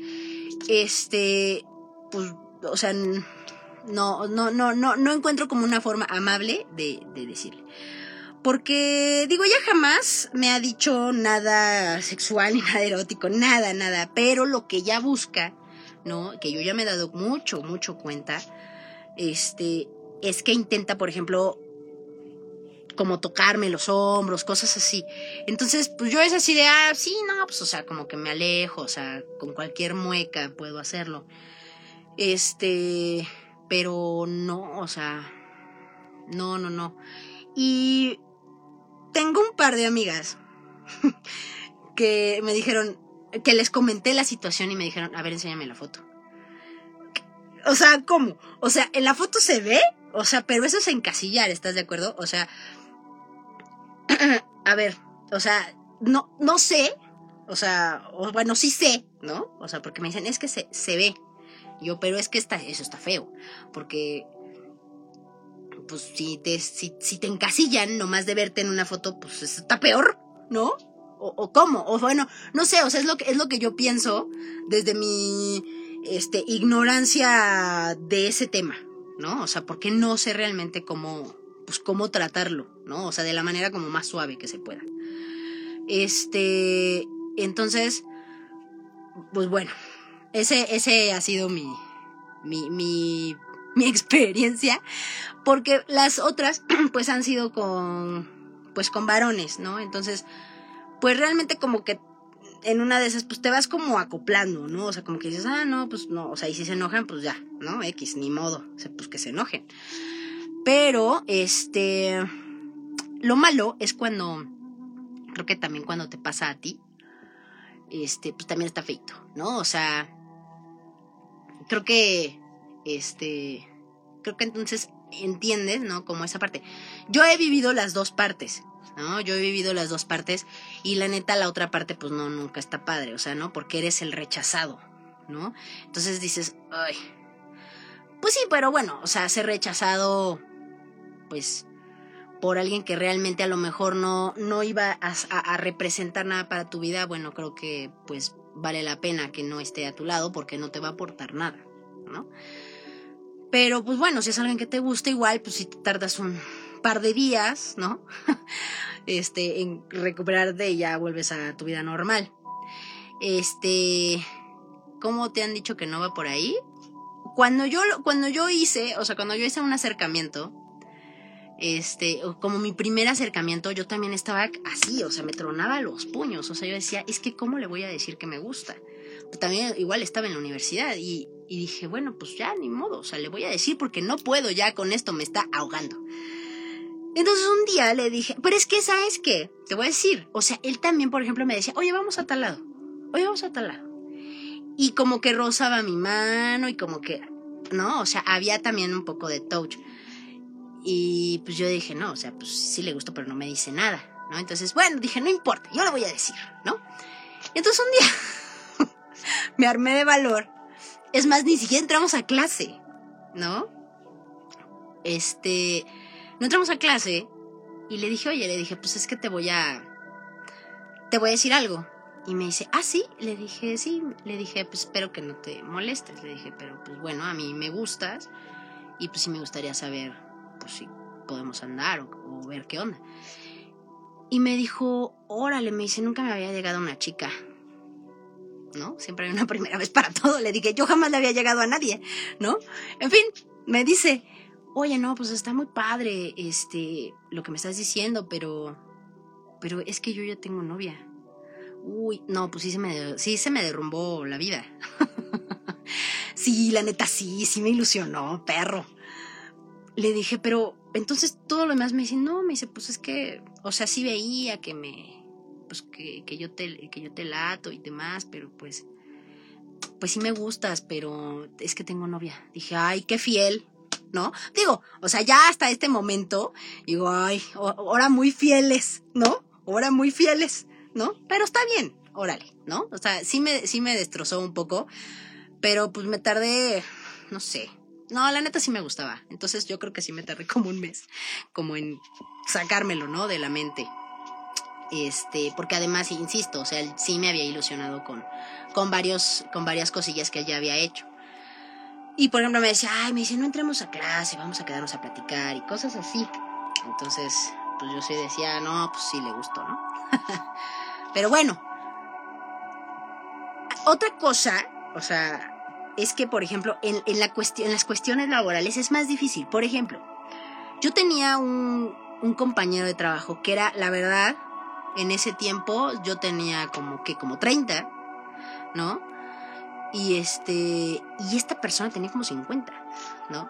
este, pues, o sea, no, no, no, no, no encuentro como una forma amable de, de decirle. Porque, digo, ella jamás me ha dicho nada sexual ni nada erótico, nada, nada. Pero lo que ella busca, ¿no? Que yo ya me he dado mucho, mucho cuenta, este, es que intenta, por ejemplo, como tocarme los hombros, cosas así. Entonces, pues yo es así de, ah, sí, no, pues o sea, como que me alejo, o sea, con cualquier mueca puedo hacerlo. Este, pero no, o sea, no, no, no. Y tengo un par de amigas que me dijeron, que les comenté la situación y me dijeron, a ver, enséñame la foto. O sea, ¿cómo? O sea, en la foto se ve, o sea, pero eso es encasillar, ¿estás de acuerdo? O sea, a ver, o sea, no, no sé, o sea, bueno, sí sé, ¿no? O sea, porque me dicen, es que se, se ve. Yo, pero es que está, eso está feo, porque, pues, si te, si, si te encasillan nomás de verte en una foto, pues está peor, ¿no? O, o, cómo, o bueno, no sé, o sea, es lo que, es lo que yo pienso desde mi, este, ignorancia de ese tema, ¿no? O sea, porque no sé realmente cómo, pues cómo tratarlo, ¿no? O sea, de la manera como más suave que se pueda. Este, entonces, pues bueno, ese, ese ha sido mi, mi, mi experiencia, porque las otras, pues han sido con, pues con varones, ¿no? Entonces, pues realmente como que en una de esas, pues te vas como acoplando, ¿no? O sea, como que dices, ah, no, pues no, o sea, y si se enojan, pues ya, ¿no? X, ni modo, o sea, pues que se enojen. Pero, este, lo malo es cuando, creo que también cuando te pasa a ti, este, pues también está feito, ¿no? O sea, creo que este, creo que entonces entiendes, ¿no? Como esa parte. Yo he vivido las dos partes, ¿no? Yo he vivido las dos partes y la neta la otra parte pues no, nunca está padre, o sea, ¿no? Porque eres el rechazado, ¿no? Entonces dices, ay, pues sí, pero bueno, o sea, ser rechazado, pues por alguien que realmente a lo mejor no, no iba a, a, representar nada para tu vida, bueno, creo que pues vale la pena que no esté a tu lado porque no te va a aportar nada, ¿no? Pero pues bueno, si es alguien que te gusta igual, pues si te tardas un par de días, ¿no? este, en recuperarte y ya vuelves a tu vida normal. Este, ¿cómo te han dicho que no va por ahí? Cuando yo, cuando yo hice, o sea, cuando yo hice un acercamiento, este, como mi primer acercamiento, yo también estaba así, o sea, me tronaba los puños, o sea, yo decía, es que ¿cómo le voy a decir que me gusta? también igual estaba en la universidad y, y dije, bueno, pues ya, ni modo, o sea, le voy a decir porque no puedo ya con esto, me está ahogando. Entonces un día le dije, pero es que, ¿sabes qué? Te voy a decir, o sea, él también, por ejemplo, me decía, oye, vamos a tal lado, oye, vamos a tal lado. Y como que rozaba mi mano y como que, ¿no? O sea, había también un poco de touch. Y pues yo dije, no, o sea, pues sí le gustó, pero no me dice nada, ¿no? Entonces, bueno, dije, no importa, yo le voy a decir, ¿no? Entonces un día me armé de valor. Es más, ni siquiera entramos a clase, ¿no? Este, no entramos a clase y le dije, oye, le dije, pues es que te voy a, te voy a decir algo. Y me dice, ah, sí, le dije, sí, le dije, pues espero que no te molestes, le dije, pero pues bueno, a mí me gustas y pues sí me gustaría saber, pues si podemos andar o, o ver qué onda. Y me dijo, órale, me dice, nunca me había llegado una chica. ¿No? Siempre hay una primera vez para todo. Le dije, yo jamás le había llegado a nadie, ¿no? En fin, me dice, oye, no, pues está muy padre, este, lo que me estás diciendo, pero, pero es que yo ya tengo novia. Uy, no, pues sí se me, sí se me derrumbó la vida. sí, la neta, sí, sí me ilusionó, perro. Le dije, pero entonces todo lo demás me dice, no, me dice, pues es que, o sea, sí veía que me, pues que, que yo te, que yo te lato y demás, pero pues, pues sí me gustas, pero es que tengo novia. Dije, ay, qué fiel. ¿no? Digo, o sea, ya hasta este momento, digo, ay, ahora muy fieles, ¿no? Ahora muy fieles, ¿no? Pero está bien, órale, ¿no? O sea, sí me, sí me destrozó un poco, pero pues me tardé, no sé. No, la neta sí me gustaba. Entonces yo creo que sí me tardé como un mes, como en sacármelo, ¿no? De la mente. Este, porque además, insisto, o sea, él sí me había ilusionado con, con varios, con varias cosillas que él ya había hecho. Y por ejemplo me decía, ay, me dice, no entremos a clase, vamos a quedarnos a platicar y cosas así. Entonces, pues yo sí decía, no, pues sí le gustó, ¿no? Pero bueno, otra cosa, o sea, es que, por ejemplo, en, en, la en las cuestiones laborales es más difícil. Por ejemplo, yo tenía un, un compañero de trabajo que era, la verdad, en ese tiempo yo tenía como que como 30, ¿no? Y este, y esta persona tenía como 50, ¿no?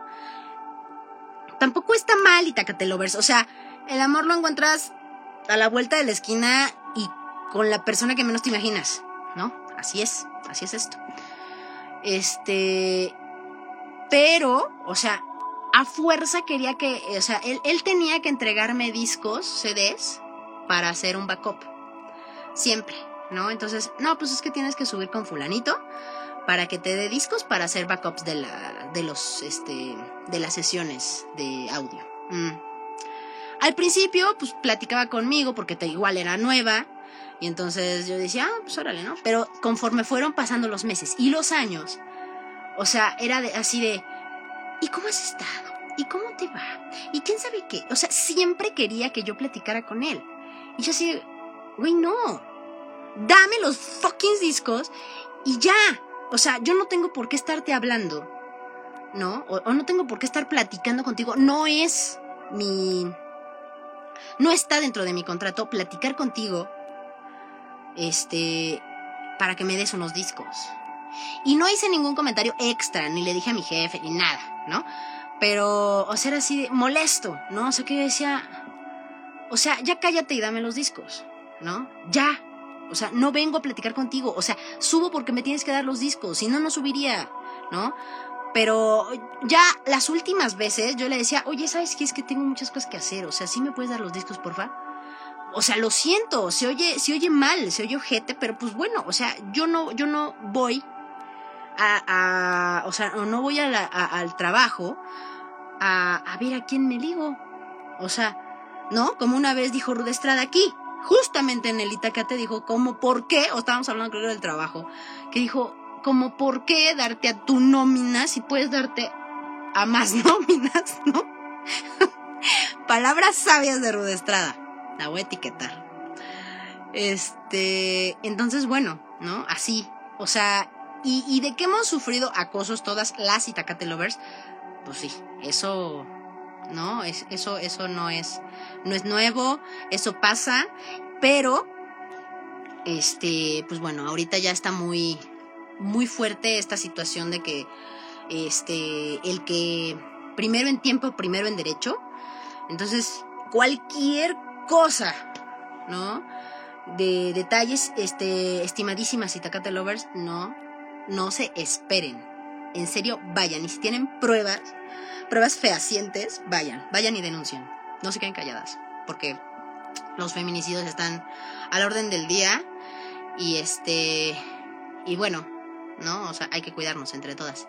Tampoco está mal y ves O sea, el amor lo encuentras a la vuelta de la esquina y con la persona que menos te imaginas, ¿no? Así es, así es esto. Este, pero, o sea, a fuerza quería que, o sea, él, él tenía que entregarme discos, CDs, para hacer un backup. Siempre, ¿no? Entonces, no, pues es que tienes que subir con fulanito para que te dé discos para hacer backups de la de los este de las sesiones de audio. Mm. Al principio pues platicaba conmigo porque te, igual era nueva y entonces yo decía, ah, pues órale, ¿no? Pero conforme fueron pasando los meses y los años, o sea, era así de ¿y cómo has estado? ¿Y cómo te va? ¿Y quién sabe qué? O sea, siempre quería que yo platicara con él. Y yo así, güey, no. Dame los fucking discos y ya. O sea, yo no tengo por qué estarte hablando, ¿no? O, no tengo por qué estar platicando contigo. No es mi... No está dentro de mi contrato platicar contigo, este, para que me des unos discos. Y no hice ningún comentario extra, ni le dije a mi jefe, ni nada, ¿no? Pero, o sea, era así de molesto, ¿no? O sea, que yo decía, o sea, ya cállate y dame los discos, ¿no? Ya, o sea, no vengo a platicar contigo. O sea, subo porque me tienes que dar los discos. Si no, no subiría, ¿no? Pero ya las últimas veces yo le decía, oye, ¿sabes qué? Es que tengo muchas cosas que hacer. O sea, ¿sí me puedes dar los discos, porfa? O sea, lo siento, se oye, se oye mal, se oye ojete, pero pues bueno, o sea, yo no, yo no voy a, o sea, no voy al trabajo a, a ver a quién me ligo. O sea, ¿no? Como una vez dijo Rude Estrada aquí, justamente en el Itacate dijo, como por qué, o estábamos hablando creo del trabajo, que dijo, como por qué darte a tu nómina si puedes darte a más nóminas, ¿no? Palabras sabias de Rude Estrada. La voy a etiquetar. Este, entonces, bueno, ¿no? Así. O sea, y, y de que hemos sufrido acosos todas las Itacate lovers, pues sí, eso ¿no? Es, eso, eso no es, no es nuevo, eso pasa, pero, este, pues bueno, ahorita ya está muy, muy fuerte esta situación de que, este, el que primero en tiempo, primero en derecho, entonces, cualquier cosa, ¿no? De detalles, este, estimadísimas Itacate Lovers, no, no se esperen. En serio, vayan. Y si tienen pruebas, pruebas fehacientes, vayan, vayan y denuncien. No se queden calladas, porque los feminicidios están a la orden del día y este y bueno, ¿no? O sea, hay que cuidarnos entre todas.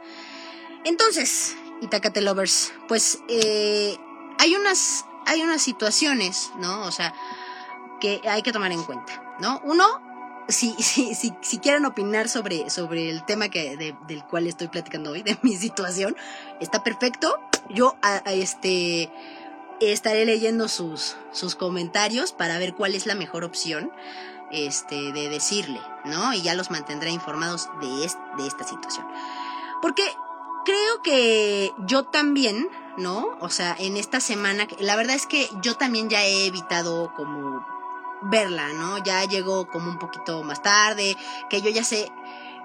Entonces, Itacate Lovers, pues eh, hay unas hay unas situaciones, ¿no? O sea, que hay que tomar en cuenta, ¿no? Uno, si, si, si, quieren opinar sobre, sobre el tema que, del cual estoy platicando hoy, de mi situación, está perfecto. Yo este, estaré leyendo sus, sus comentarios para ver cuál es la mejor opción este, de decirle, ¿no? Y ya los mantendré informados de, de esta situación. Porque creo que yo también, ¿no? O sea, en esta semana, la verdad es que yo también ya he evitado como verla, ¿no? Ya llegó como un poquito más tarde, que yo ya sé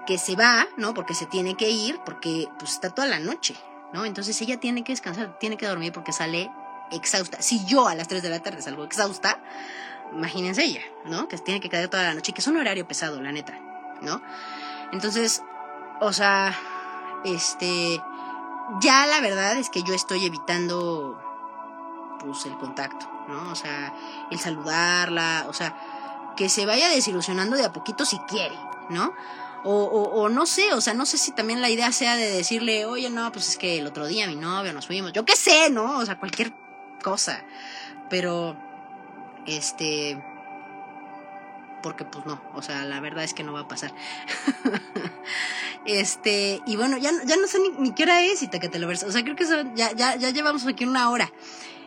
que se va, ¿no? Porque se tiene que ir, porque pues está toda la noche, ¿no? Entonces ella tiene que descansar, tiene que dormir porque sale exhausta. Si yo a las 3 de la tarde salgo exhausta, imagínense ella, ¿no? Que tiene que quedar toda la noche que es un horario pesado, la neta, ¿no? Entonces, o sea, este, ya la verdad es que yo estoy evitando, pues, el contacto, ¿no? O sea, el saludarla, o sea, que se vaya desilusionando de a poquito si quiere, ¿no? O, o, no sé, o sea, no sé si también la idea sea de decirle, oye, no, pues es que el otro día mi novio nos fuimos, yo qué sé, ¿no? O sea, cualquier cosa. Pero, este, porque pues no, o sea, la verdad es que no va a pasar. este, y bueno, ya, ya no sé ni, qué hora es y te que te lo ves. O sea, creo que ya, ya, ya llevamos aquí una hora.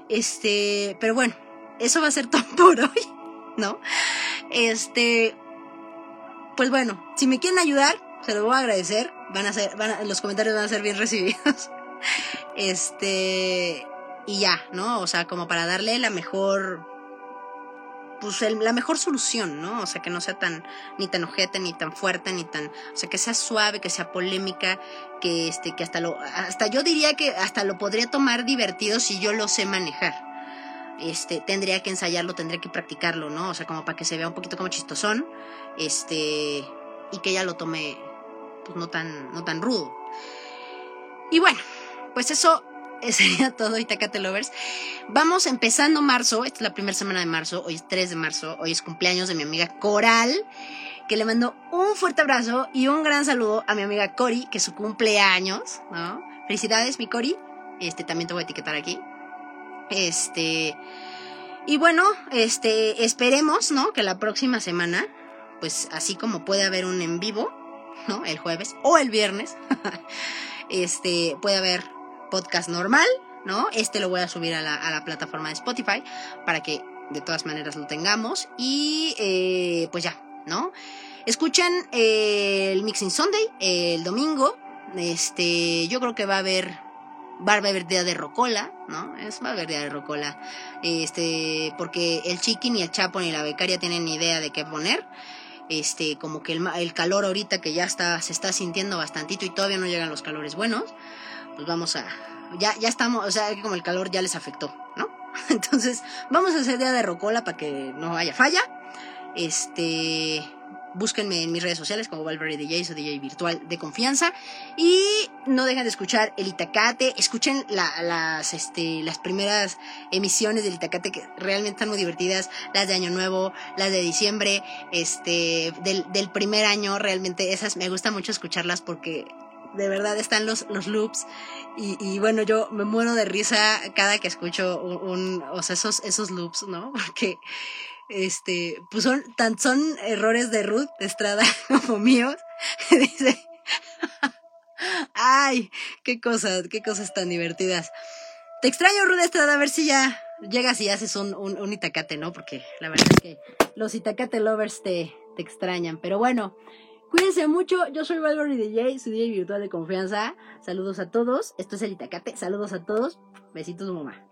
Este, pero bueno, eso va a ser todo por hoy, ¿no? Este, pues bueno, si me quieren ayudar, se lo voy a agradecer. Van a ser, van los comentarios van a ser bien recibidos. Este, y ya, ¿no? O sea, como para darle la mejor, pues la mejor solución, ¿no? O sea, que no sea tan, ni tan ojete, ni tan fuerte, ni tan, o sea, que sea suave, que sea polémica, que este, que hasta lo, hasta yo diría que hasta lo podría tomar divertido si yo lo sé manejar. Este, tendría que ensayarlo, tendría que practicarlo, ¿no? O sea, como para que se vea un poquito como chistosón, este, y que ella lo tome, pues no tan, no tan rudo. Y bueno, pues eso sería todo, Itacate Lovers. Vamos empezando marzo, esta es la primera semana de marzo, hoy es 3 de marzo, hoy es cumpleaños de mi amiga Coral, que le mando un fuerte abrazo y un gran saludo a mi amiga Cori, que es su cumpleaños, ¿no? Felicidades, mi Cori. Este, también te voy a etiquetar aquí. Este, y bueno, este, esperemos, ¿no? Que la próxima semana, pues así como puede haber un en vivo, ¿no? El jueves o el viernes, este, puede haber podcast normal, ¿no? Este lo voy a subir a la, plataforma de Spotify para que de todas maneras lo tengamos. Y eh, pues ya, ¿no? Escuchen eh, el Mixing Sunday el domingo. Este, yo creo que va a haber va a haber día de rocola, ¿no? Es, va a haber día de rocola. Este, porque el chiqui ni el chapo ni la becaria tienen idea de qué poner. Este, como que el, el calor ahorita que ya está, se está sintiendo bastantito y todavía no llegan los calores buenos pues vamos a, ya, ya estamos, o sea, que como el calor ya les afectó, ¿no? Entonces, vamos a hacer día de rocola para que no haya falla. Este, búsquenme en mis redes sociales como Valverde DJ o DJ virtual de confianza. Y no dejen de escuchar el Itacate. Escuchen las, este, las primeras emisiones del Itacate que realmente están muy divertidas. Las de Año Nuevo, las de diciembre, este, del, del primer año. Realmente esas me gusta mucho escucharlas porque de verdad están los, los loops y, bueno, yo me muero de risa cada que escucho un, o sea, esos, esos loops, ¿no? Porque, este, pues son, tan, son errores de Ruth Estrada como míos. Dice, ay, qué cosas, qué cosas tan divertidas. Te extraño, Ruth Estrada, a ver si ya llegas y haces un, un, un itacate, ¿no? Porque la verdad es que los itacate lovers te, te extrañan. Pero bueno, Cuídense mucho, yo soy Valverde DJ, su DJ virtual de confianza. Saludos a todos, esto es el Itacate, saludos a todos, besitos mamá.